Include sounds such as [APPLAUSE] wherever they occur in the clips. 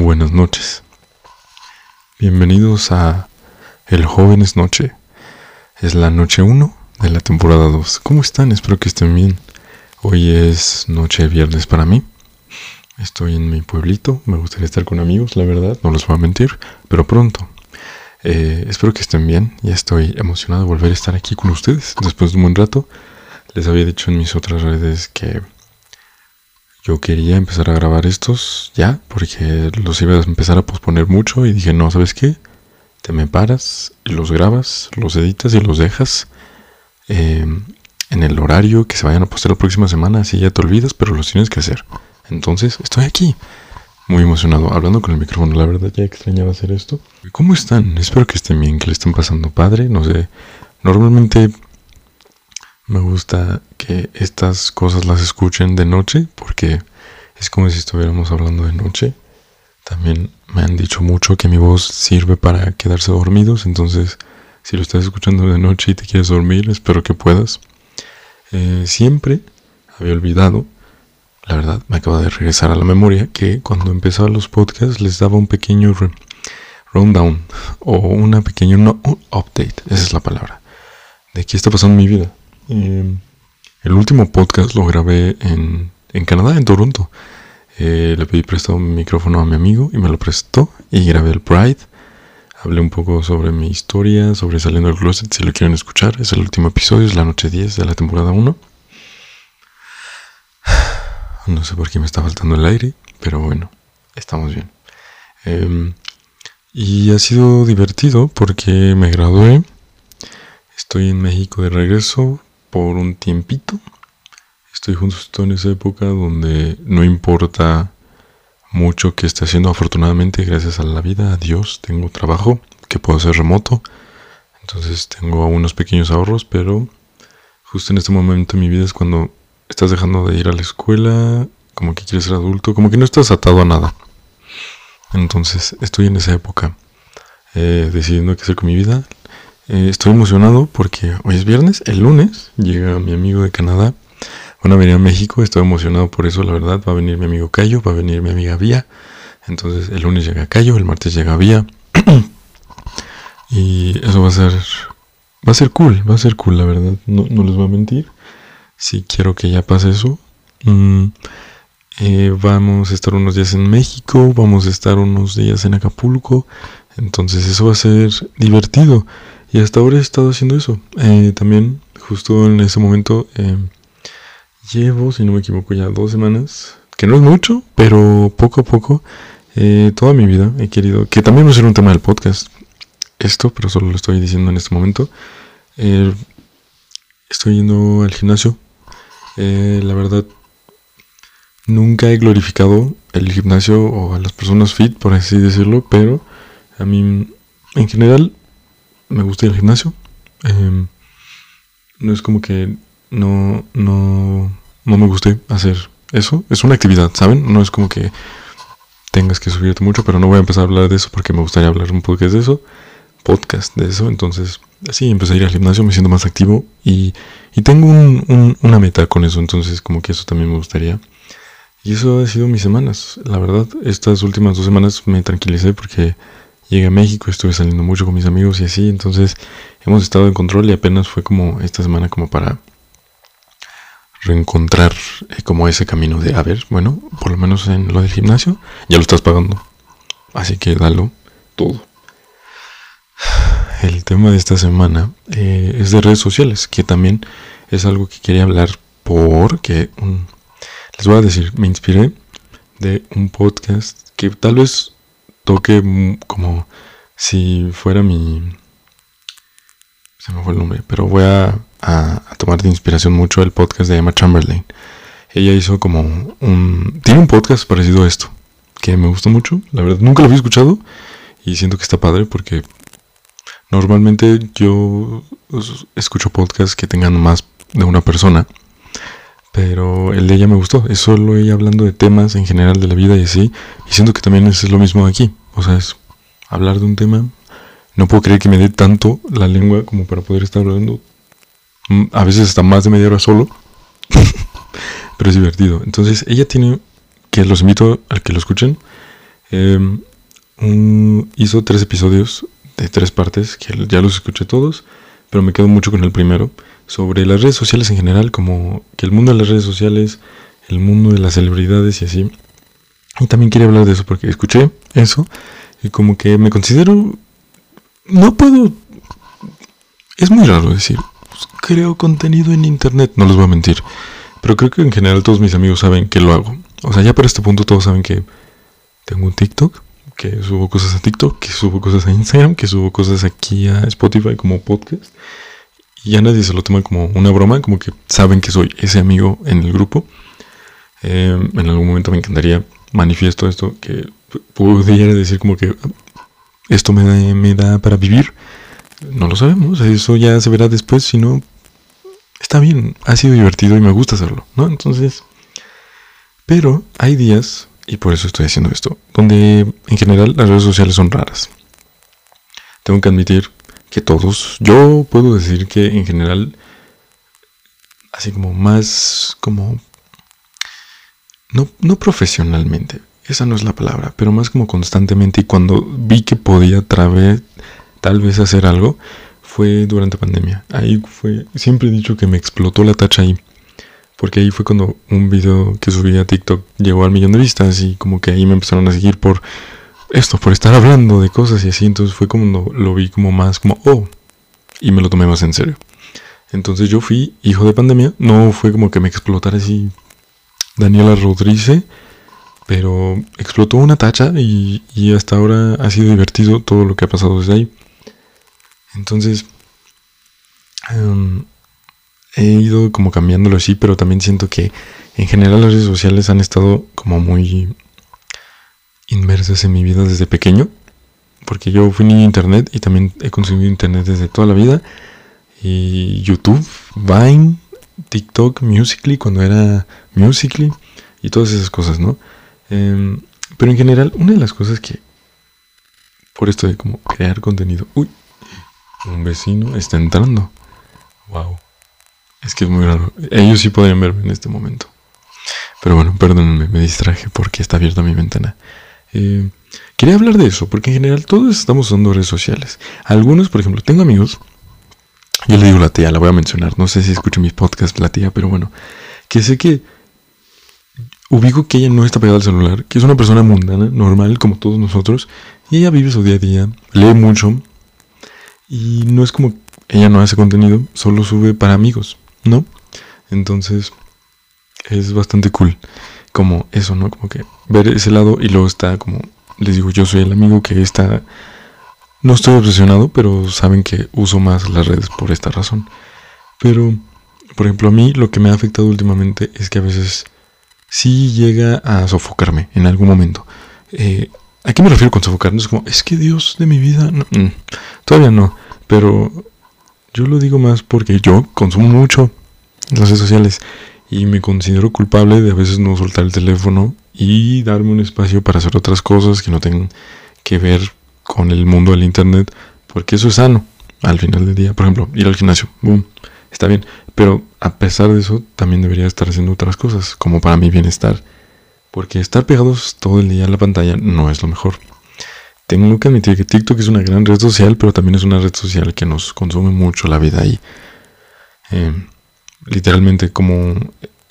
buenas noches. Bienvenidos a El Joven es Noche. Es la noche 1 de la temporada 2. ¿Cómo están? Espero que estén bien. Hoy es noche de viernes para mí. Estoy en mi pueblito. Me gustaría estar con amigos, la verdad, no les voy a mentir, pero pronto. Eh, espero que estén bien. Ya estoy emocionado de volver a estar aquí con ustedes después de un buen rato. Les había dicho en mis otras redes que yo quería empezar a grabar estos ya, porque los iba a empezar a posponer mucho y dije, no, ¿sabes qué? Te me paras y los grabas, los editas y los dejas eh, en el horario que se vayan a postar la próxima semana, así ya te olvidas, pero los tienes que hacer. Entonces, estoy aquí, muy emocionado, hablando con el micrófono, la verdad ya extrañaba hacer esto. ¿Cómo están? Espero que estén bien, que le estén pasando padre, no sé. Normalmente me gusta que estas cosas las escuchen de noche porque es como si estuviéramos hablando de noche. También me han dicho mucho que mi voz sirve para quedarse dormidos, entonces si lo estás escuchando de noche y te quieres dormir, espero que puedas. Eh, siempre había olvidado, la verdad me acaba de regresar a la memoria, que cuando empezaba los podcasts les daba un pequeño rundown o una pequeña update, esa es la palabra, de qué está pasando en mi vida. Em, el último podcast lo grabé en, en Canadá, en Toronto. Eh, le pedí prestado un micrófono a mi amigo y me lo prestó y grabé el Pride. Hablé un poco sobre mi historia, sobre saliendo del closet, si lo quieren escuchar. Es el último episodio, es la noche 10 de la temporada 1. [SIGHS] No sé por qué me está faltando el aire, pero bueno, estamos bien. Em, y ha sido divertido porque me gradué. Estoy en México de regreso por un tiempito. Estoy justo en esa época donde no importa mucho que esté haciendo. Afortunadamente, gracias a la vida, a Dios, tengo trabajo que puedo hacer remoto. Entonces tengo unos pequeños ahorros, pero justo en este momento en mi vida es cuando estás dejando de ir a la escuela, como que quieres ser adulto, como que no estás atado a nada. Entonces estoy en esa época, eh, decidiendo qué hacer con mi vida. Eh, estoy emocionado porque hoy es viernes, el lunes llega mi amigo de Canadá, van a venir a México, estoy emocionado por eso, la verdad, va a venir mi amigo Cayo, va a venir mi amiga Vía, entonces el lunes llega Cayo, el martes llega Vía, [CLEARS THROAT] y eso va a ser, va a ser cool, va a ser cool, la verdad, no, les voy a mentir, si quiero que ya pase eso. Mm, eh, vamos a estar unos días en México, vamos a estar unos días en Acapulco, entonces eso va a ser divertido. Y hasta ahora he estado haciendo eso. Eh, también, justo en ese momento, eh, llevo, si no me equivoco, ya dos semanas, que no es mucho, pero poco a poco, eh, toda mi vida he querido, que también va a ser un tema del podcast, esto, pero solo lo estoy diciendo en este momento. estoy yendo al gimnasio. la verdad, nunca he glorificado el gimnasio o a las personas fit, por así decirlo, pero a mí, en general, me gusta ir al gimnasio. Em, no es como que no, no, no me guste hacer eso. Es una actividad, ¿saben? No es como que tengas que subirte mucho, pero no voy a empezar a hablar de eso porque me gustaría hablar un podcast de eso. Podcast de eso. Entonces, sí, empecé a ir al gimnasio, me siento más activo y, y tengo un, una meta con eso. Entonces, como que eso también me gustaría. Y eso ha sido mis semanas. La verdad, estas últimas dos semanas me tranquilicé porque llegué a México, estuve saliendo mucho con mis amigos y así, entonces hemos estado en control y apenas fue como esta semana como para reencontrar eh, como ese camino de, a ver, bueno, por lo menos en lo del gimnasio, ya lo estás pagando, así que dalo todo. El tema de esta semana eh, es de redes sociales, que también es algo que quería hablar porque, les voy a decir, me inspiré de un podcast que tal vez toque como si fuera mi... Se me fue el nombre, pero voy a, tomar de inspiración mucho el podcast de Emma Chamberlain. Ella hizo como un... Tiene un podcast parecido a esto, que me gusta mucho. La verdad, nunca lo había escuchado y siento que está padre porque normalmente yo escucho podcasts que tengan más de una persona. Pero el de ella me gustó. Es solo ella hablando de temas en general de la vida y así. Y siento que también es lo mismo aquí. O sea, es hablar de un tema. No puedo creer que me dé tanto la lengua como para poder estar hablando. Mm, a veces hasta más de media hora solo. [LAUGHS] Pero es divertido. Entonces, ella tiene, que los invito a que lo escuchen. Em, hizo tres episodios de tres partes, que ya los escuché todos, pero me quedo mucho con el primero, sobre las redes sociales en general, como que el mundo de las redes sociales, el mundo de las celebridades y así. Y también quería hablar de eso porque escuché eso y como que me considero... No puedo... Es muy raro decir, pues, creo contenido en internet, no les voy a mentir. Pero creo que en general todos mis amigos saben que lo hago. O sea, ya para este punto todos saben que tengo un TikTok, que subo cosas a TikTok, que subo cosas a Instagram, que subo cosas aquí a Spotify como podcast. Y ya nadie se lo toma como una broma, como que saben que soy ese amigo en el grupo. Eh, en algún momento me encantaría manifiesto esto, que pudiera decir como que esto me da, me da para vivir. No lo sabemos, eso ya se verá después, si no, está bien, ha sido divertido y me gusta hacerlo, ¿no? Entonces, pero hay días, y por eso estoy haciendo esto, donde en general las redes sociales son raras. Tengo que admitir que todos, yo puedo decir que en general, así como más como no, no profesionalmente, esa no es la palabra, pero más como constantemente y cuando vi que podía vez, tal vez hacer algo, fue durante pandemia. Ahí fue, siempre he dicho que me explotó la tacha ahí, porque ahí fue cuando un video que subí a TikTok llegó al millón de vistas y como que ahí me empezaron a seguir por esto, por estar hablando de cosas y así, entonces fue como lo vi como más como, oh, y me lo tomé más en serio. Entonces yo fui hijo de pandemia, no fue como que me explotara así Daniela Rodríguez, pero explotó una tacha y, hasta ahora ha sido divertido todo lo que ha pasado desde ahí. Entonces, em, he ido como cambiándolo así, pero también siento que en general las redes sociales han estado como muy inmersas en mi vida desde pequeño, porque yo fui niño internet y también he consumido internet desde toda la vida. Y YouTube, Vine, TikTok, Musically, cuando era Musically y todas esas cosas, ¿no? Em, pero en general, una de las cosas que, por esto de como crear contenido, uy, un vecino está entrando. Wow. Es que es muy raro. Ellos sí podrían verme en este momento. Pero bueno, perdónenme, me distraje porque está abierta mi ventana. Eh, quería hablar de eso, porque en general todos estamos usando redes sociales. Algunos, por ejemplo, tengo amigos yo le digo la tía, la voy a mencionar. No sé si escucho mis podcasts la tía, pero bueno. Que sé que ubico que ella no está pegada al celular, que es una persona mundana, normal, como todos nosotros. Y ella vive su día a día, lee mucho. Y no es como ella no hace contenido, solo sube para amigos, ¿no? Entonces, es bastante cool. Como eso, ¿no? Como que ver ese lado y luego está como, les digo, yo soy el amigo que está no estoy obsesionado, pero saben que uso más las redes por esta razón. Pero, por ejemplo, a mí lo que me ha afectado últimamente es que a veces sí llega a sofocarme en algún momento. Eh, ¿A qué me refiero con sofocar? es como, es que Dios de mi vida. Mm, todavía no, pero yo lo digo más porque yo consumo mucho las redes sociales y me considero culpable de a veces no soltar el teléfono y darme un espacio para hacer otras cosas que no tengan que ver con el mundo del internet, porque eso es sano al final del día. Por ejemplo, ir al gimnasio, boom, está bien, pero a pesar de eso también debería estar haciendo otras cosas, como para mi bienestar, porque estar pegados todo el día a la pantalla no es lo mejor. Tengo que admitir que TikTok es una gran red social, pero también es una red social que nos consume mucho la vida ahí. Eh, literalmente, como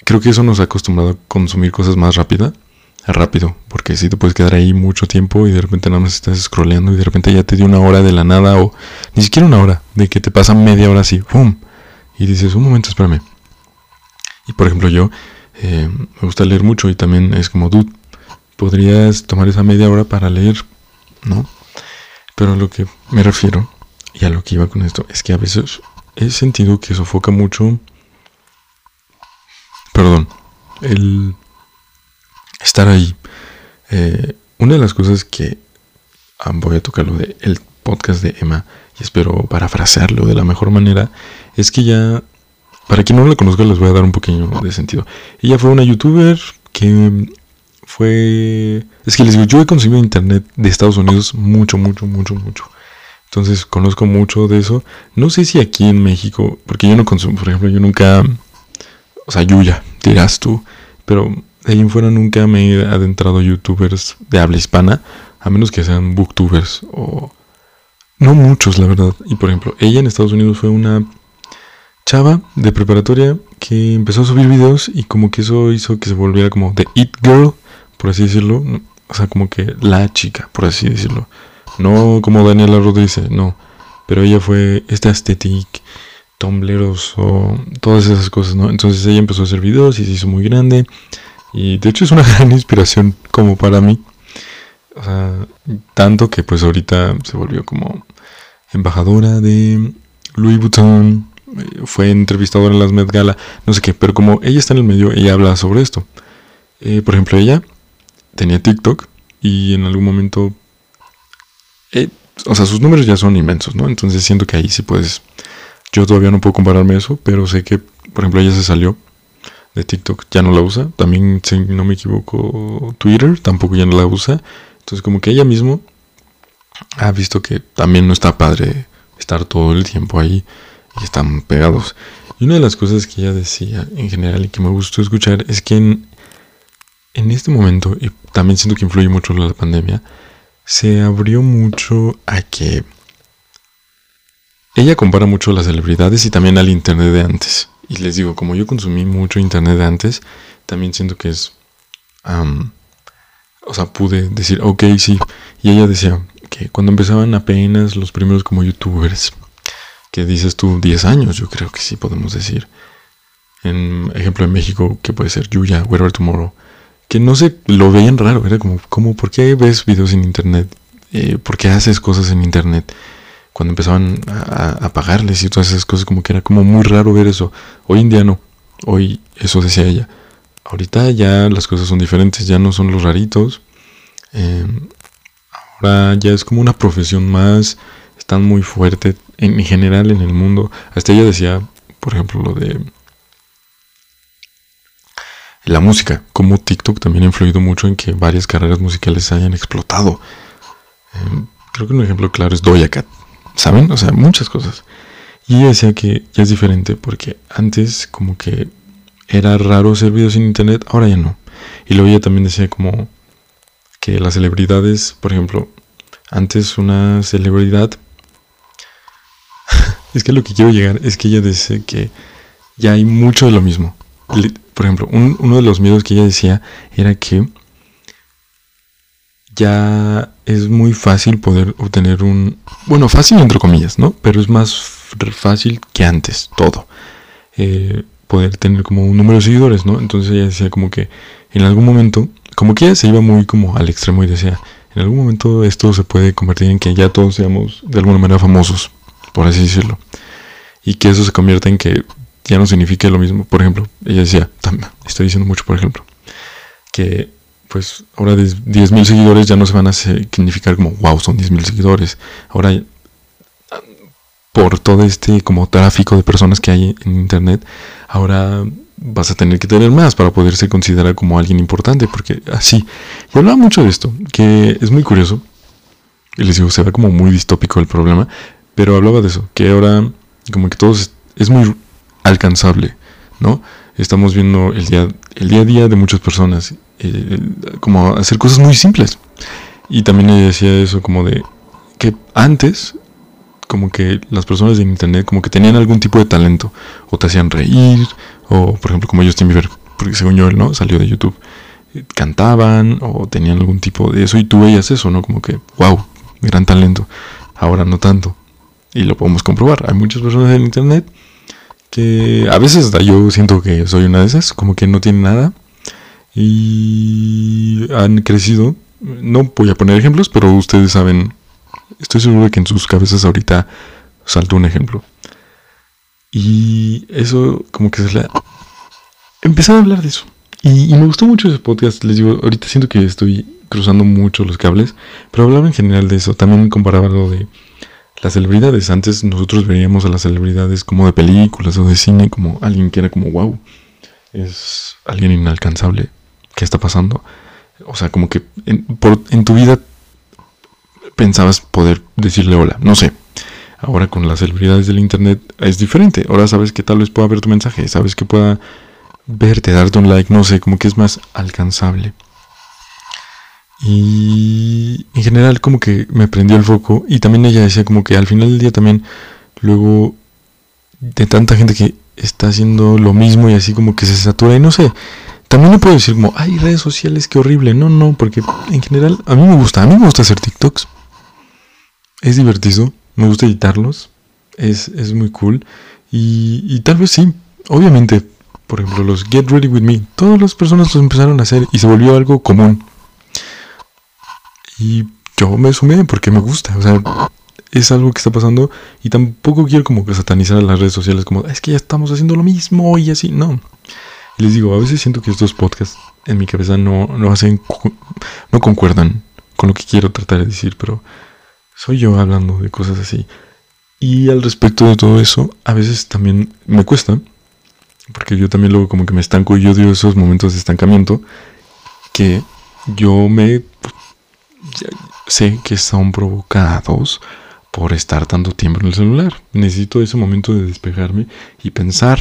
creo que eso nos ha acostumbrado a consumir cosas más rápida rápido, porque si te puedes quedar ahí mucho tiempo y de repente nada más estás scrolleando y de repente ya te dio una hora de la nada o ni siquiera una hora, de que te pasa media hora así, ¡pum! Y dices, un momento, espérame. Y por ejemplo yo eh, me gusta leer mucho y también es como, tú podrías tomar esa media hora para leer, ¿no? Pero a lo que me refiero y a lo que iba con esto es que a veces he sentido que sofoca mucho, perdón, el estar ahí. Eh, una de las cosas que voy a tocar lo del el podcast de Emma y espero parafrasearlo de la mejor manera es que ya para quien no la conozca les voy a dar un poquito de sentido. Ella fue una youtuber que fue es que les digo, yo he consumido internet de Estados Unidos mucho, mucho, mucho, mucho. Entonces conozco mucho de eso. No sé si aquí en México, porque yo no consumo, por ejemplo, yo nunca, o sea, Yuya, dirás tú, pero ahí en fuera nunca me he adentrado youtubers de habla hispana, a menos que sean booktubers o... No muchos, la verdad. Y por ejemplo, ella en Estados Unidos fue una chava de preparatoria que empezó a subir videos y como que eso hizo que se volviera como The It Girl, por así decirlo. O sea, como que la chica, por así decirlo. No como Daniela Rodríguez, no. Pero ella fue esta estética, tumbleros o todas esas cosas, ¿no? Entonces ella empezó a hacer videos y se hizo muy grande. Y de hecho es una [LAUGHS] gran inspiración como para mí. O sea, tanto que pues ahorita se volvió como embajadora de Louis Vuitton, eh, fue entrevistadora en las Met Gala, no sé qué, pero como ella está en el medio, ella habla sobre esto. Eh, por ejemplo, ella tenía TikTok y en algún momento, eh, o sea, sus números ya son inmensos, ¿no? Entonces siento que ahí sí puedes, yo todavía no puedo compararme eso, pero sé que, por ejemplo, ella se salió de TikTok, ya no la usa, también, si no me equivoco, Twitter tampoco ya no la usa, entonces como que ella mismo ha visto que también no está padre estar todo el tiempo ahí y están pegados. Y una de las cosas que ella decía en general y que me gustó escuchar es que en, en este momento, y también siento que influye mucho la pandemia, se abrió mucho a que ella compara mucho las celebridades y también al internet de antes. Y les digo, como yo consumí mucho internet antes, también siento que es... o sea, pude decir, ok, sí. Y ella decía que cuando empezaban apenas los primeros como youtubers, que dices tú 10 años, yo creo que sí podemos decir. En ejemplo en México, que puede ser Yuya, Wherever Tomorrow, que no sé, lo veían raro, era como, como ¿por qué ves videos en internet? Eh, ¿Por qué haces cosas en internet? Cuando empezaban a, pagarles y todas esas cosas, como que era como muy raro ver eso. Hoy en día no, hoy eso decía ella. Ahorita ya las cosas son diferentes, ya no son los raritos. Eh, ahora ya es como una profesión más, están muy fuerte en general en el mundo. Hasta ella decía, por ejemplo, lo de la música, como TikTok también ha influido mucho en que varias carreras musicales hayan explotado. Em, creo que un ejemplo claro es Doja Cat, ¿saben? O sea, muchas cosas. Y ella decía que ya es diferente porque antes como que era raro hacer videos en internet, ahora ya no. Y luego ella también decía como que las celebridades, por ejemplo, antes una celebridad [LAUGHS] es que lo que quiero llegar es que ella dice que ya hay mucho de lo mismo. Por ejemplo, uno de los miedos que ella decía era que ya es muy fácil poder obtener un... Bueno, fácil entre comillas, ¿no? Pero es más fácil que antes, todo. Eh, poder tener como un número de seguidores, ¿no? Entonces ella decía como que en algún momento, como que ella se iba muy como al extremo y decía, en algún momento esto se puede convertir en que ya todos seamos de alguna manera famosos por así decirlo. Y que eso se convierta en que ya no signifique lo mismo. Por ejemplo, ella decía, estoy diciendo mucho, por ejemplo, que pues ahora 10.000 seguidores ya no se van a significar como, wow, son 10.000 seguidores. Ahora, por todo este como tráfico de personas que hay en Internet, ahora vas a tener que tener más para poderse considerar como alguien importante, porque así. Y hablaba mucho de esto, que es muy curioso. Y les digo, se ve como muy distópico el problema, pero hablaba de eso, que ahora como que todo es, muy alcanzable, ¿no? Estamos viendo el día, el día a día de muchas personas, eh, como hacer cosas muy simples. Y también ella decía eso como de que antes, como que las personas de internet como que tenían algún tipo de talento, o te hacían reír, o por ejemplo como Justin Bieber, porque según yo él, ¿no? Salió de YouTube, eh, cantaban, o tenían algún tipo de eso, y tú veías eso, ¿no? Como que, wow, gran talento. Ahora no tanto. Y lo podemos comprobar. Hay muchas personas en internet que a veces yo siento que soy una de esas, como que no tienen nada y han crecido. No voy a poner ejemplos, pero ustedes saben, estoy seguro de que en sus cabezas ahorita saltó un ejemplo. Y eso como que se le... Empezar a hablar de eso. Y, y, me gustó mucho ese podcast. Les digo, ahorita siento que estoy cruzando mucho los cables, pero hablaba en general de eso. También comparaba lo de las celebridades. Antes nosotros veíamos a las celebridades como de películas o de cine, como alguien que era como, wow, es alguien inalcanzable. ¿Qué está pasando? O sea, como que en, tu vida pensabas poder decirle hola, no sé. Ahora con las celebridades del internet es diferente. Ahora sabes que tal vez pueda ver tu mensaje, sabes que pueda verte, darte un like, no sé, como que es más alcanzable. Y en general como que me prendió el foco y también ella decía como que al final del día también luego de tanta gente que está haciendo lo mismo y así como que se satura y no sé, también no puedo decir como, ay, redes sociales, qué horrible. No, no, porque en general a mí me gusta, a mí me gusta hacer TikToks. Es divertido, me gusta editarlos, es, es muy cool. Y, y tal vez sí, obviamente, por ejemplo, los Get Ready With Me, todas las personas los empezaron a hacer y se volvió algo común. Y yo me sumé porque me gusta, o sea, es algo que está pasando y tampoco quiero como que satanizar a las redes sociales como, es que ya estamos haciendo lo mismo y así, no. Les digo, a veces siento que estos podcasts en mi cabeza no, no hacen, no concuerdan con lo que quiero tratar de decir, pero soy yo hablando de cosas así. Y al respecto de todo eso, a veces también me cuesta, porque yo también luego como que me estanco y odio esos momentos de estancamiento, que yo me sé que son provocados por estar tanto tiempo en el celular. Necesito ese momento de despejarme y pensar,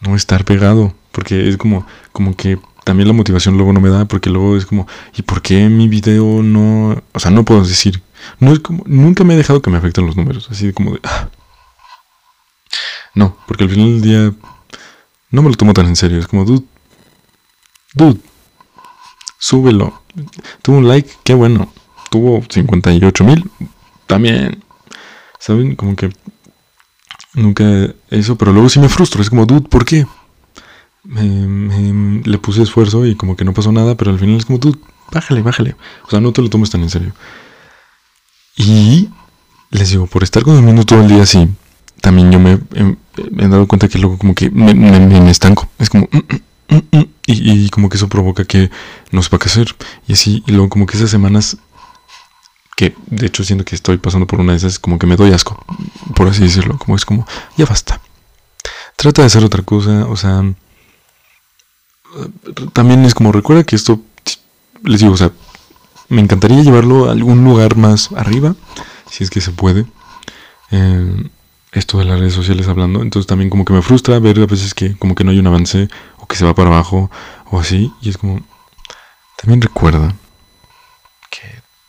no estar pegado, porque es como, como que también la motivación luego no me da, porque luego es como, ¿y por qué mi video no? O sea, no puedo decir, no es como, nunca me he dejado que me afecten los números, así como de, ah. no, porque al final del día no me lo tomo tan en serio, es como, dude, dude, súbelo, tuvo un like, qué bueno, tuvo 58 mil, también, ¿saben? Como que nunca eso, pero luego sí me frustro, es como, dude, ¿por qué? Me, le puse esfuerzo y como que no pasó nada, pero al final es como, dude, bájale, bájale. O sea, no te lo tomes tan en serio. Y les digo, por estar consumiendo todo el día así, también yo me, he dado cuenta que luego como que me, estanco. Es como... Mm, mm, mm, y, y, como que eso provoca que no sepa qué hacer. Y así, y luego como que esas semanas que de hecho siento que estoy pasando por una de esas, como que me doy asco, por así decirlo, como es como, ya basta. Trata de hacer otra cosa, o sea, también es como, recuerda que esto, les digo, o sea, me encantaría llevarlo a algún lugar más arriba, si es que se puede. Eh, esto de las redes sociales hablando, entonces también como que me frustra ver a veces que como que no hay un avance o que se va para abajo o así, y es como, también recuerda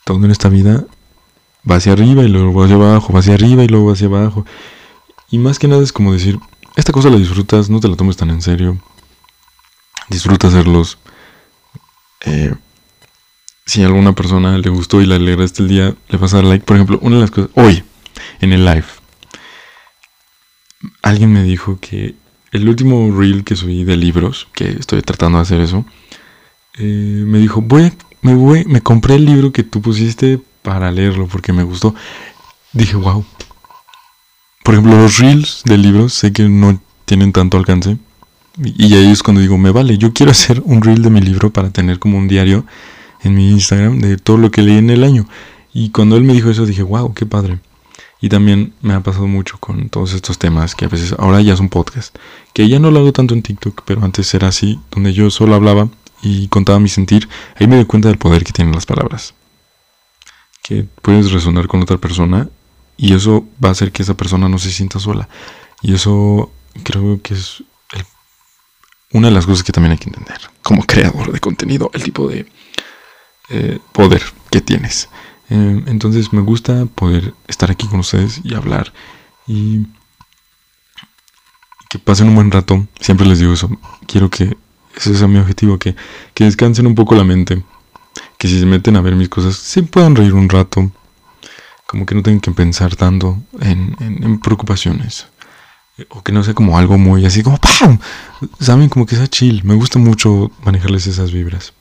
todo en esta vida va hacia arriba y luego va hacia abajo, va hacia arriba y luego va hacia abajo. Y más que nada es como decir, esta cosa la disfrutas, no te la tomes tan en serio. Disfruta hacerlos. Eh, si a alguna persona le gustó y le alegraste el día, le vas a dar like. Por ejemplo, una de las cosas, hoy, en el live, alguien me dijo que el último reel que subí de libros, que estoy tratando de hacer eso, eh, me dijo, voy me, voy, me compré el libro que tú pusiste para leerlo porque me gustó. Dije, wow. Por ejemplo, los reels de libros sé que no tienen tanto alcance. Y ahí es cuando digo, me vale, yo quiero hacer un reel de mi libro para tener como un diario en mi Instagram de todo lo que leí en el año. Y cuando él me dijo eso dije, wow, qué padre. Y también me ha pasado mucho con todos estos temas que a veces ahora ya es un podcast. Que ya no lo hago tanto en TikTok, pero antes era así, donde yo solo hablaba y contaba mi sentir, ahí me doy cuenta del poder que tienen las palabras. Que puedes resonar con otra persona y eso va a hacer que esa persona no se sienta sola. Y eso creo que es una de las cosas que también hay que entender como creador de contenido, el tipo de eh, poder que tienes. Eh, entonces me gusta poder estar aquí con ustedes y hablar y que pasen un buen rato. Siempre les digo eso. Quiero que ese es mi objetivo, que, que descansen un poco la mente. Que si se meten a ver mis cosas, se puedan reír un rato. Como que no tengan que pensar tanto en, en, preocupaciones. O que no sea como algo muy así como ¡pam! Saben, como que sea chill. Me gusta mucho manejarles esas vibras.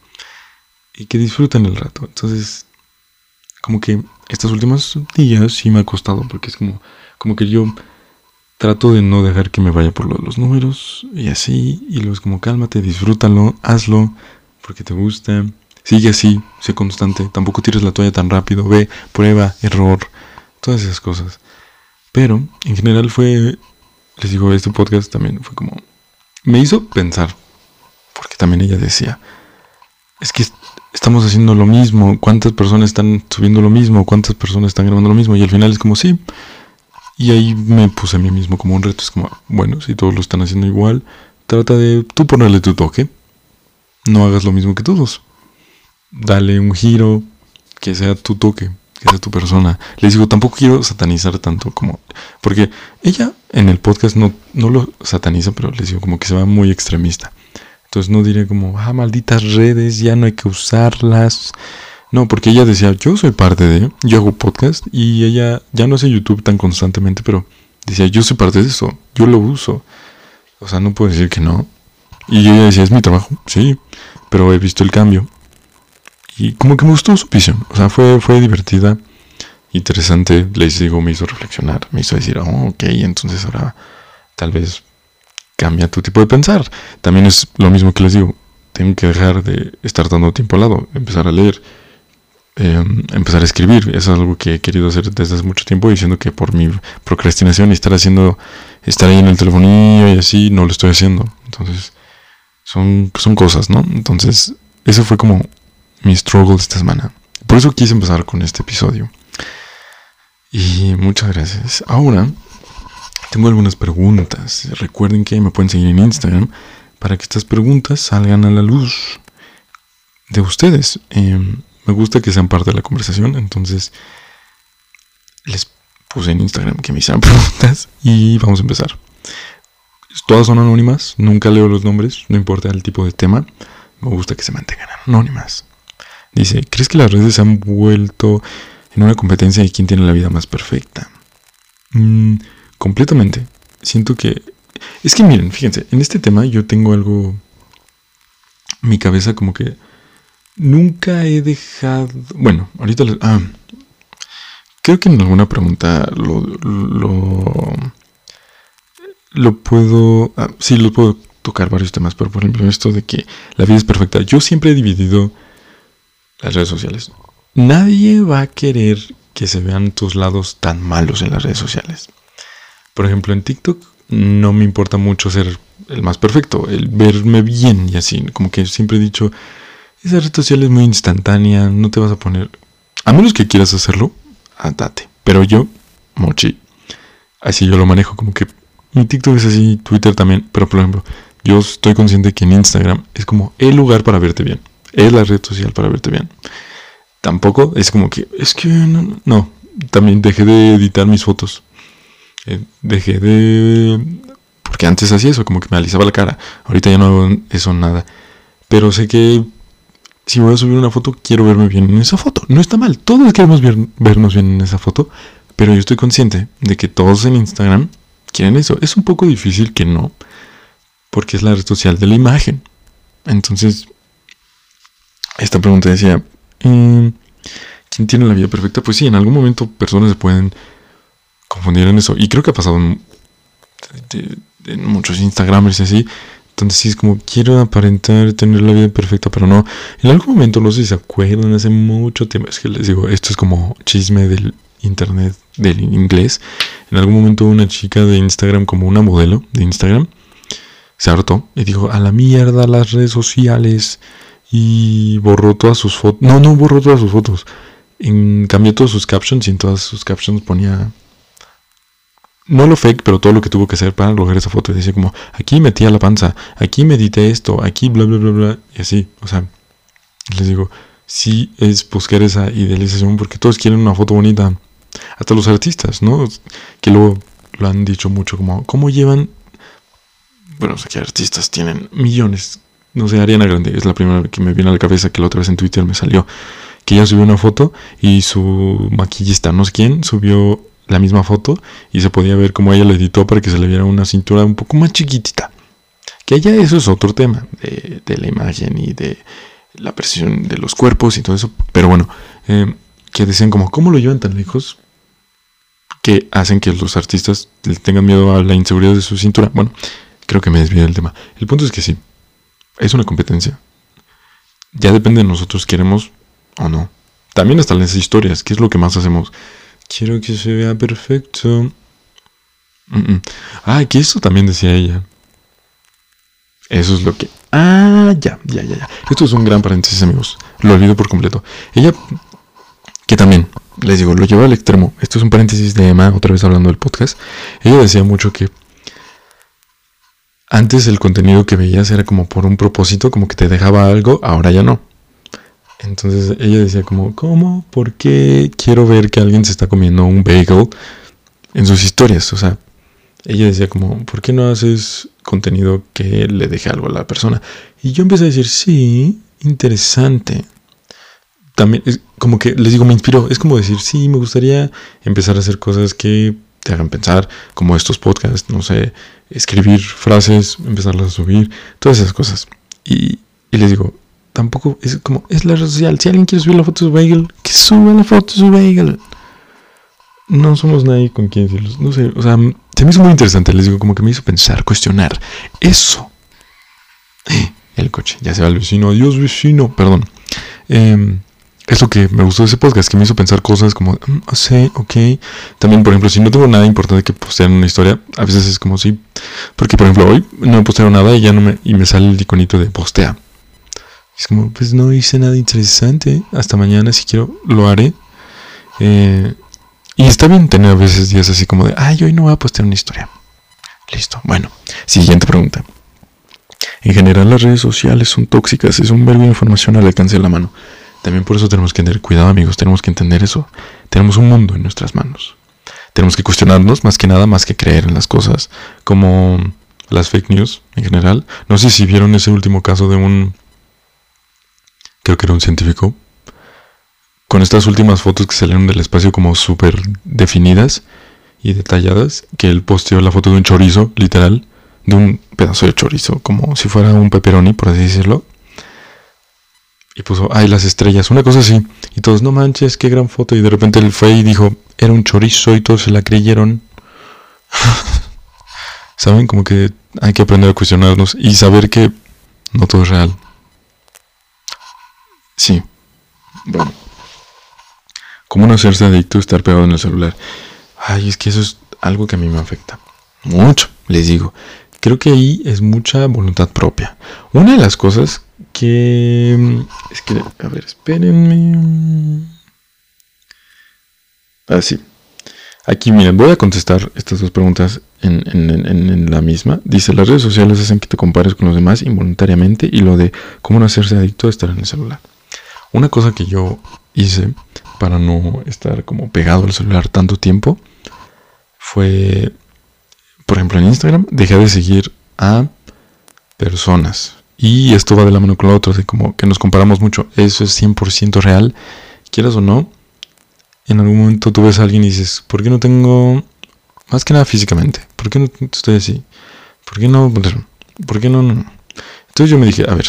Y que disfruten el rato. Entonces, como que estos últimos días sí me ha costado. Porque es como, como que yo trato de no dejar que me vaya por los números y así. Y es como cálmate, disfrútalo, hazlo porque te gusta. Sigue así, sé constante. Tampoco tires la toalla tan rápido. Ve, prueba, error, todas esas cosas. Pero en general fue, les digo, este podcast también fue como, me hizo pensar. Porque también ella decía, es que estamos haciendo lo mismo. ¿Cuántas personas están subiendo lo mismo? ¿Cuántas personas están grabando lo mismo? Y al final es como, sí, y ahí me puse a mí mismo como un reto. Es como, bueno, si todos lo están haciendo igual, trata de tú ponerle tu toque. No hagas lo mismo que todos. Dale un giro, que sea tu toque, que sea tu persona. Les digo, tampoco quiero satanizar tanto como... Porque ella en el podcast no, no lo sataniza, pero les digo como que se va muy extremista. Entonces no diré como, ah, malditas redes, ya no hay que usarlas. No, porque ella decía, yo soy parte de, yo hago podcast y ella ya no hace YouTube tan constantemente, pero decía, yo soy parte de eso, yo lo uso. O sea, no puedo decir que no. Y ella decía, es mi trabajo, sí, pero he visto el cambio. Y como que me gustó su visión, o sea, fue, fue divertida, interesante, les digo, me hizo reflexionar, me hizo decir, oh, ok, entonces ahora tal vez cambia tu tipo de pensar. También es lo mismo que les digo, tengo que dejar de estar dando tiempo al lado, empezar a leer, em, empezar a escribir. Eso es algo que he querido hacer desde hace mucho tiempo, diciendo que por mi procrastinación y estar haciendo, estar ahí en el telefonillo y así, no lo estoy haciendo. Entonces, son, son cosas, ¿no? Entonces, eso fue como mi struggle esta semana. Por eso quise empezar con este episodio. Y muchas gracias. Ahora tengo algunas preguntas. Recuerden que me pueden seguir en Instagram para que estas preguntas salgan a la luz de ustedes. Em, me gusta que sean parte de la conversación, entonces les puse en Instagram que me hicieran [LAUGHS] preguntas y vamos a empezar. Todas son anónimas, nunca leo los nombres, no importa el tipo de tema, me gusta que se mantengan anónimas. Dice, ¿crees que las redes se han vuelto en una competencia de quién tiene la vida más perfecta? Mm, completamente. Siento que... Es que miren, fíjense, en este tema yo tengo algo... Mi cabeza como que... Nunca he dejado... Bueno, ahorita... Ah, creo que en alguna pregunta lo... Lo, lo puedo... Ah, sí, lo puedo tocar varios temas, pero por ejemplo esto de que la vida es perfecta. Yo siempre he dividido las redes sociales. Nadie va a querer que se vean tus lados tan malos en las redes sociales. Por ejemplo, en TikTok no me importa mucho ser el más perfecto, el verme bien y así. Como que siempre he dicho, esa red social es muy instantánea, no te vas a poner... A menos que quieras hacerlo, andate. Pero yo, mochi, así yo lo manejo, como que mi TikTok es así, Twitter también, pero por ejemplo, yo estoy consciente que en Instagram es como el lugar para verte bien, es la red social para verte bien. Tampoco es como que, es que no, no. también dejé de editar mis fotos. Eh, dejé de... Porque antes hacía eso, como que me alisaba la cara. Ahorita ya no hago eso nada. Pero sé que si voy a subir una foto, quiero verme bien en esa foto. No está mal, todos queremos vernos bien en esa foto. Pero yo estoy consciente de que todos en Instagram quieren eso. Es un poco difícil que no. Porque es la red social de la imagen. Entonces, esta pregunta decía, eh, ¿quién tiene la vida perfecta? Pues sí, en algún momento personas se pueden confundir en eso. Y creo que ha pasado en, muchos Instagramers y así. Entonces sí es como, quiero aparentar tener la vida perfecta, pero no. En algún momento, no sé si se acuerdan, hace mucho tiempo, es que les digo, esto es como chisme del internet, del inglés. En algún momento una chica de Instagram, como una modelo de Instagram, se hartó y dijo, a la mierda las redes sociales. Y borró todas sus fotos. No, no borró todas sus fotos. En, cambió todos sus captions y en todas sus captions ponía no lo fake, pero todo lo que tuvo que hacer para lograr esa foto. Decía como, aquí metía la panza, aquí medité esto, aquí bla, bla, bla, bla. Y así, o sea, les digo, sí es buscar esa idealización porque todos quieren una foto bonita. Hasta los artistas, ¿no? Que luego lo han dicho mucho como, ¿cómo llevan? Bueno, o sea, que artistas tienen millones. No sé, Ariana Grande es la primera que me viene a la cabeza que la otra vez en Twitter me salió. Que ella subió una foto y su maquillista, no sé quién, subió la misma foto y se podía ver cómo ella la editó para que se le viera una cintura un poco más chiquitita. Que ya eso es otro tema de, la imagen y de la presión de los cuerpos y todo eso. Pero bueno, eh, que decían como, ¿cómo lo llevan tan lejos? Que hacen que los artistas tengan miedo a la inseguridad de su cintura. Bueno, creo que me desvié del tema. El punto es que sí, es una competencia. Ya depende de nosotros, queremos o no. También hasta las historias, ¿qué es lo que más hacemos? Quiero que se vea perfecto. Ah, que eso también decía ella. Eso es lo que... Ah, ya, ya, ya, ya. Esto es un gran paréntesis, amigos. Lo olvido por completo. Ella, que también, les digo, lo lleva al extremo. Esto es un paréntesis de Emma, otra vez hablando del podcast. Ella decía mucho que antes el contenido que veías era como por un propósito, como que te dejaba algo, ahora ya no. Entonces ella decía como, ¿cómo? ¿Por qué quiero ver que alguien se está comiendo un bagel en sus historias? O sea, ella decía como, ¿por qué no haces contenido que le deje algo a la persona? Y yo empecé a decir, sí, interesante. También, como que les digo, me inspiró. Es como decir, sí, me gustaría empezar a hacer cosas que te hagan pensar, como estos podcasts, no sé, escribir frases, empezarlas a subir, todas esas cosas. Y, y les digo, tampoco es como, es la red social. Si alguien quiere subir la foto de su bagel, que suba la foto de su bagel. No somos nadie con quien decirlo. No sé, o sea, se me hizo muy interesante. Les digo, como que me hizo pensar, cuestionar. Eso. El coche, ya se va el vecino. Dios, vecino. Perdón. Eh, es lo que me gustó de ese podcast, que me hizo pensar cosas como, mm, ah, sí, ok. También, por ejemplo, si no tengo nada importante que postear en una historia, a veces es como sí. Porque, por ejemplo, hoy no he posteado nada y ya no me, y me sale el iconito de postea. Es como, pues no hice nada interesante. Hasta mañana, si quiero, lo haré. Eh, y está bien tener a veces días así como de, ay, hoy no voy a postear una historia. Listo. Bueno, siguiente pregunta. En general, las redes sociales son tóxicas. Es un verbo de información al alcance de la mano. También por eso tenemos que tener cuidado, amigos. Tenemos que entender eso. Tenemos un mundo en nuestras manos. Tenemos que cuestionarnos más que nada, más que creer en las cosas, como las fake news en general. No sé si vieron ese último caso de un, creo que era un científico, con estas últimas fotos que salieron del espacio como súper definidas y detalladas, que él posteó la foto de un chorizo, literal, de un pedazo de chorizo, como si fuera un pepperoni, por así decirlo y puso, ay, las estrellas, una cosa así. Y todos, no manches, qué gran foto. Y de repente él fue y dijo, era un chorizo y todos se la creyeron. [LAUGHS] ¿Saben? Como que hay que aprender a cuestionarnos y saber que no todo es real. Sí. Bueno. ¿Cómo no hacerse adicto a estar pegado en el celular? Ay, es que eso es algo que a mí me afecta. Mucho, les digo. Creo que ahí es mucha voluntad propia. Una de las cosas que... Mm, es que, a ver, espérenme. Así. Ah, Aquí, miren, voy a contestar estas dos preguntas en, en, la misma. Dice, las redes sociales hacen que te compares con los demás involuntariamente y lo de cómo no hacerse adicto a estar en el celular. Una cosa que yo hice para no estar como pegado al celular tanto tiempo fue, por ejemplo, en Instagram, dejé de seguir a personas y esto va de la mano con lo otro, de como que nos comparamos mucho. Eso es 100% real, quieras o no. En algún momento tú ves a alguien y dices, ¿por qué no tengo, más que nada físicamente, ¿por qué no estoy así? ¿Por qué no? ¿Por qué no? Entonces yo me dije, a ver,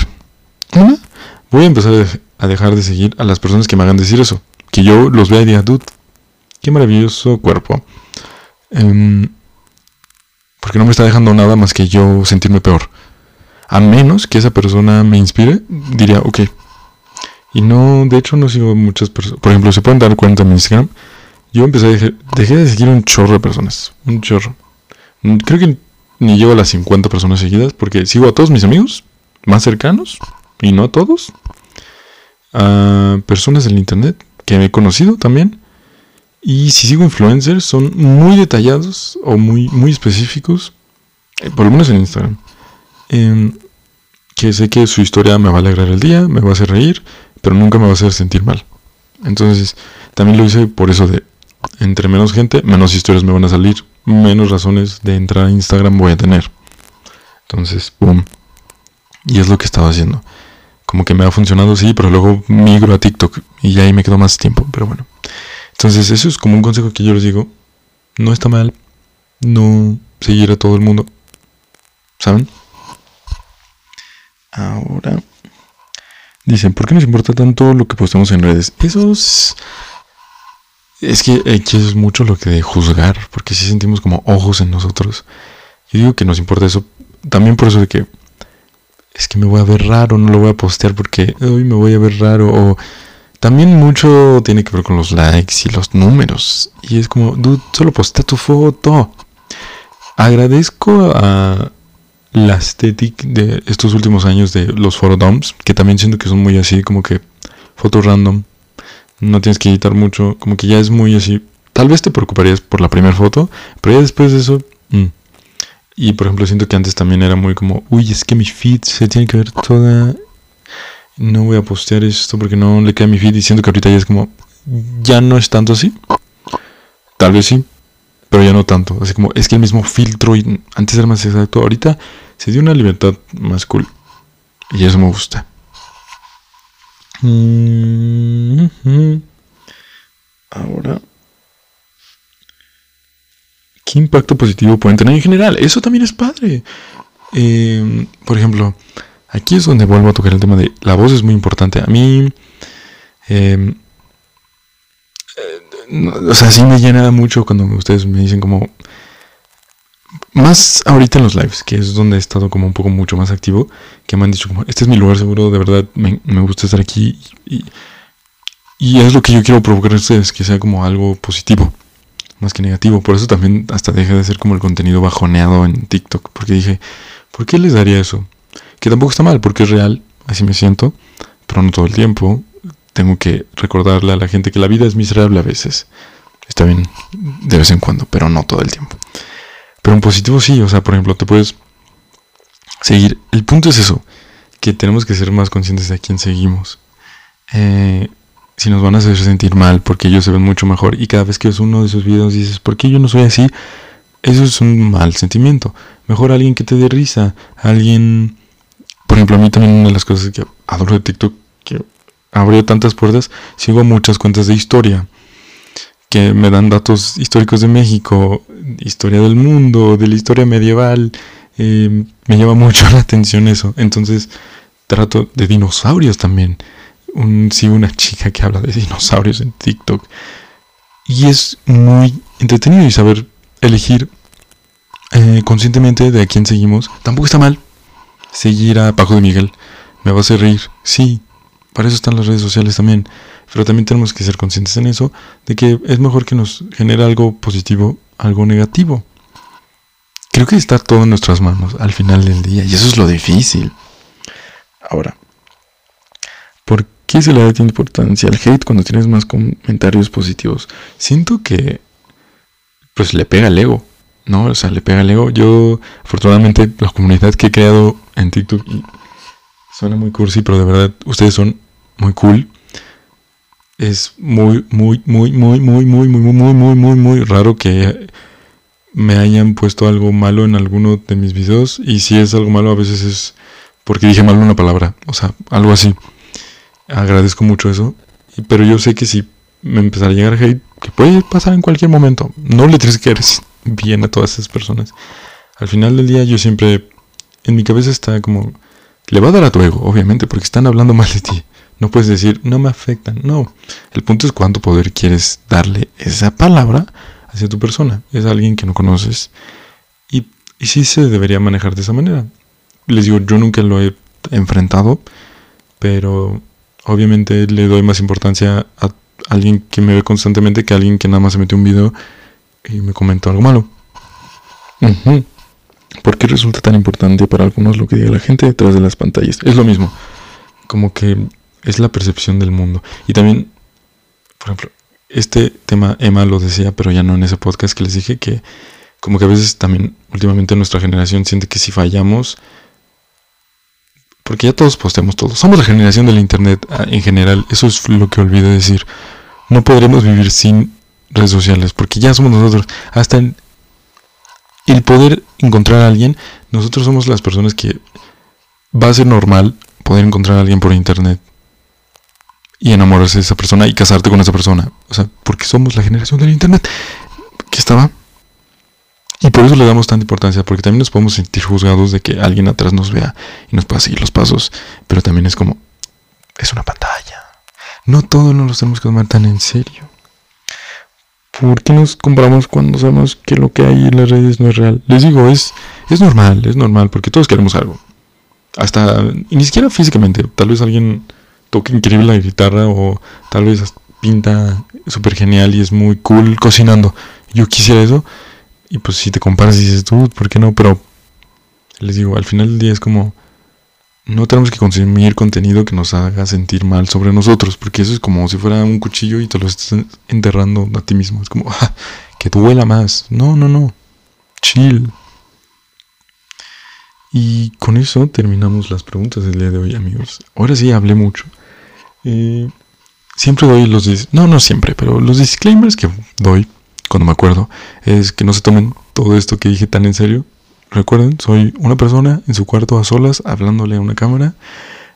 voy a empezar a dejar de seguir a las personas que me hagan decir eso. Que yo los vea y diga, dude, qué maravilloso cuerpo. Eh, porque no me está dejando nada más que yo sentirme peor a menos que esa persona me inspire, diría, ok. Y no, de hecho no sigo muchas personas. Por ejemplo, se pueden dar cuenta en Instagram. Yo empecé a dejar, dejé de seguir un chorro de personas. Un chorro. Creo que ni llego a las 50 personas seguidas porque sigo a todos mis amigos más cercanos y no a todos. A personas del internet que he conocido también. Y si sigo influencers son muy detallados o muy, muy específicos. Eh, por lo menos en Instagram. Em, que sé que su historia me va a alegrar el día, me va a hacer reír, pero nunca me va a hacer sentir mal. Entonces, también lo hice por eso de, entre menos gente, menos historias me van a salir, menos razones de entrar a Instagram voy a tener. Entonces, boom. Y es lo que estaba haciendo. Como que me ha funcionado, sí, pero luego migro a TikTok y ahí me quedo más tiempo, pero bueno. Entonces, eso es como un consejo que yo les digo. No está mal no seguir a todo el mundo. ¿Saben? Ahora. Dicen, ¿por qué nos importa tanto lo que postemos en redes? Eso es... Es que es mucho lo que de juzgar, porque si sentimos como ojos en nosotros. Yo digo que nos importa eso, también por eso de que es que me voy a ver raro, no lo voy a postear porque hoy me voy a ver raro. O también mucho tiene que ver con los likes y los números. Y es como, dude, solo postea tu foto. Agradezco a, la estética de estos últimos años de los photodoms, que también siento que son muy así, como que fotos random, no tienes que editar mucho, como que ya es muy así. Tal vez te preocuparías por la primera foto, pero ya después de eso, mm, Y por ejemplo, siento que antes también era muy como, uy, es que mi feed se tiene que ver toda. No voy a postear esto porque no le queda mi feed. Y siento que ahorita ya es como, ya no es tanto así. Tal vez sí, pero ya no tanto. Así como, es que el mismo filtro, y antes era más exacto. Ahorita se dio una libertad más cool. Y eso me gusta. Mm-hmm. Ahora. ¿Qué impacto positivo pueden tener en general? Eso también es padre. Eh, por ejemplo, aquí es donde vuelvo a tocar el tema de la voz es muy importante. A mí, eh, o sea, sí me llena mucho cuando ustedes me dicen como, más ahorita en los lives, que es donde he estado como un poco mucho más activo, que me han dicho como, este es mi lugar seguro, de verdad, me, gusta estar aquí y, y es lo que yo quiero provocar ustedes, que sea como algo positivo más que negativo. Por eso también hasta deja de ser como el contenido bajoneado en TikTok. Porque dije, ¿por qué les daría eso? Que tampoco está mal, porque es real, así me siento, pero no todo el tiempo. Tengo que recordarle a la gente que la vida es miserable a veces. Está bien de vez en cuando, pero no todo el tiempo. Pero en positivo sí, o sea, por ejemplo, te puedes seguir. El punto es eso, que tenemos que ser más conscientes de a quién seguimos. Eh, si nos van a hacer sentir mal porque ellos se ven mucho mejor y cada vez que ves uno de esos videos dices, ¿por qué yo no soy así? Eso es un mal sentimiento. Mejor alguien que te dé risa, alguien... Por ejemplo, a mí también una de las cosas que adoro de TikTok, que abrió tantas puertas, sigo muchas cuentas de historia, que me dan datos históricos de México, historia del mundo, de la historia medieval. Eh, me llama mucho [LAUGHS] la atención eso. Entonces trato de dinosaurios también un, sí, una chica que habla de dinosaurios en TikTok. Y es muy entretenido y saber elegir eh, conscientemente de a quién seguimos. Tampoco está mal seguir a Paco de Miguel. Me va a hacer reír. Sí, para eso están las redes sociales también. Pero también tenemos que ser conscientes en eso, de que es mejor que nos genere algo positivo, algo negativo. Creo que está todo en nuestras manos al final del día. Y eso es lo difícil. Ahora, ¿por ¿Qué se le da tanta importancia al hate cuando tienes más comentarios positivos? Siento que pues le pega al ego, ¿no? O sea, le pega al ego. Yo, afortunadamente, la comunidad que he creado en TikTok suena muy cursi, pero de verdad ustedes son muy cool. Es muy, muy, muy, muy, muy, muy, muy, muy, muy, muy, muy raro que me hayan puesto algo malo en alguno de mis videos. Y si es algo malo, a veces es porque dije mal una palabra. O sea, algo así agradezco mucho eso. Pero yo sé que si me empezara a llegar hate, que puede pasar en cualquier momento, no le tienes que quedar bien a todas esas personas. Al final del día yo siempre, en mi cabeza está como, le va a dar a tu ego, obviamente, porque están hablando mal de ti. No puedes decir, no me afectan. No. El punto es cuánto poder quieres darle esa palabra hacia tu persona. Es alguien que no conoces. Y, sí se debería manejar de esa manera. Les digo, yo nunca lo he enfrentado, pero obviamente le doy más importancia a alguien que me ve constantemente que a alguien que nada más se metió un video y me comentó algo malo. ¿Por qué resulta tan importante para algunos lo que diga la gente detrás de las pantallas? Es lo mismo. Como que es la percepción del mundo. Y también, por ejemplo, este tema Emma lo decía, pero ya no en ese podcast que les dije que como que a veces también últimamente nuestra generación siente que si fallamos porque ya todos posteamos todo. Somos la generación del Internet ah, en general. Eso es lo que olvido decir. No podremos vivir sin redes sociales. Porque ya somos nosotros. Hasta el, poder encontrar a alguien. Nosotros somos las personas que va a ser normal poder encontrar a alguien por Internet. Y enamorarse de esa persona y casarte con esa persona. O sea, porque somos la generación del Internet. ¿Qué estaba? Y por eso le damos tanta importancia, porque también nos podemos sentir juzgados de que alguien atrás nos vea y nos pueda seguir los pasos, pero también es como, es una pantalla. No todo nos lo tenemos que tomar tan en serio. ¿Por qué nos compramos cuando sabemos que lo que hay en las redes no es real? Les digo, es, es normal, es normal, porque todos queremos algo. Hasta, ni siquiera físicamente, tal vez alguien toque increíble la guitarra o tal vez pinta súper genial y es muy cool cocinando. Yo quisiera eso y pues si te comparas dices tú, ¿por qué no? Pero les digo, al final del día es como, no tenemos que consumir contenido que nos haga sentir mal sobre nosotros, porque eso es como si fuera un cuchillo y te lo estás enterrando a ti mismo. Es como, [LAUGHS] ah, que duela más. No, no, no. Chill. Y con eso terminamos las preguntas del día de hoy, amigos. Ahora sí hablé mucho. Eh, siempre doy los... No, no siempre, pero los disclaimers que doy cuando me acuerdo es que no se tomen todo esto que dije tan en serio. Recuerden, soy una persona en su cuarto a solas hablándole a una cámara.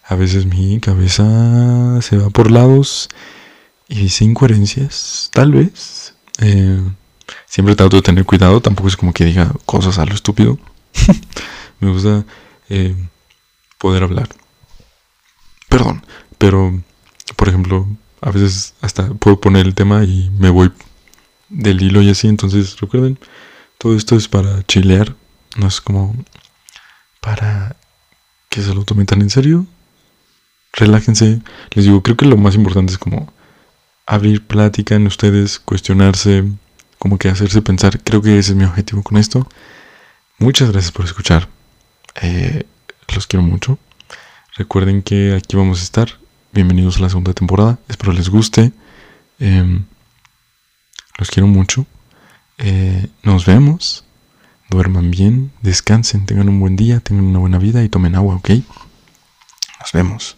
A veces mi cabeza se va por lados y dice incoherencias, tal vez. Eh, siempre trato de tener cuidado, tampoco es como que diga cosas a lo estúpido. [LAUGHS] me gusta eh, poder hablar. Perdón, pero por ejemplo, a veces hasta puedo poner el tema y me voy del hilo y así. Entonces, recuerden, todo esto es para chilear, no es como para que se lo tomen tan en serio. Relájense. Les digo, creo que lo más importante es como abrir plática en ustedes, cuestionarse, como que hacerse pensar. Creo que ese es mi objetivo con esto. Muchas gracias por escuchar. Eh, los quiero mucho. Recuerden que aquí vamos a estar. Bienvenidos a la segunda temporada. Espero les guste. Em, los quiero mucho. Eh, nos vemos. Duerman bien, descansen, tengan un buen día, tengan una buena vida y tomen agua, ¿ok? Nos vemos.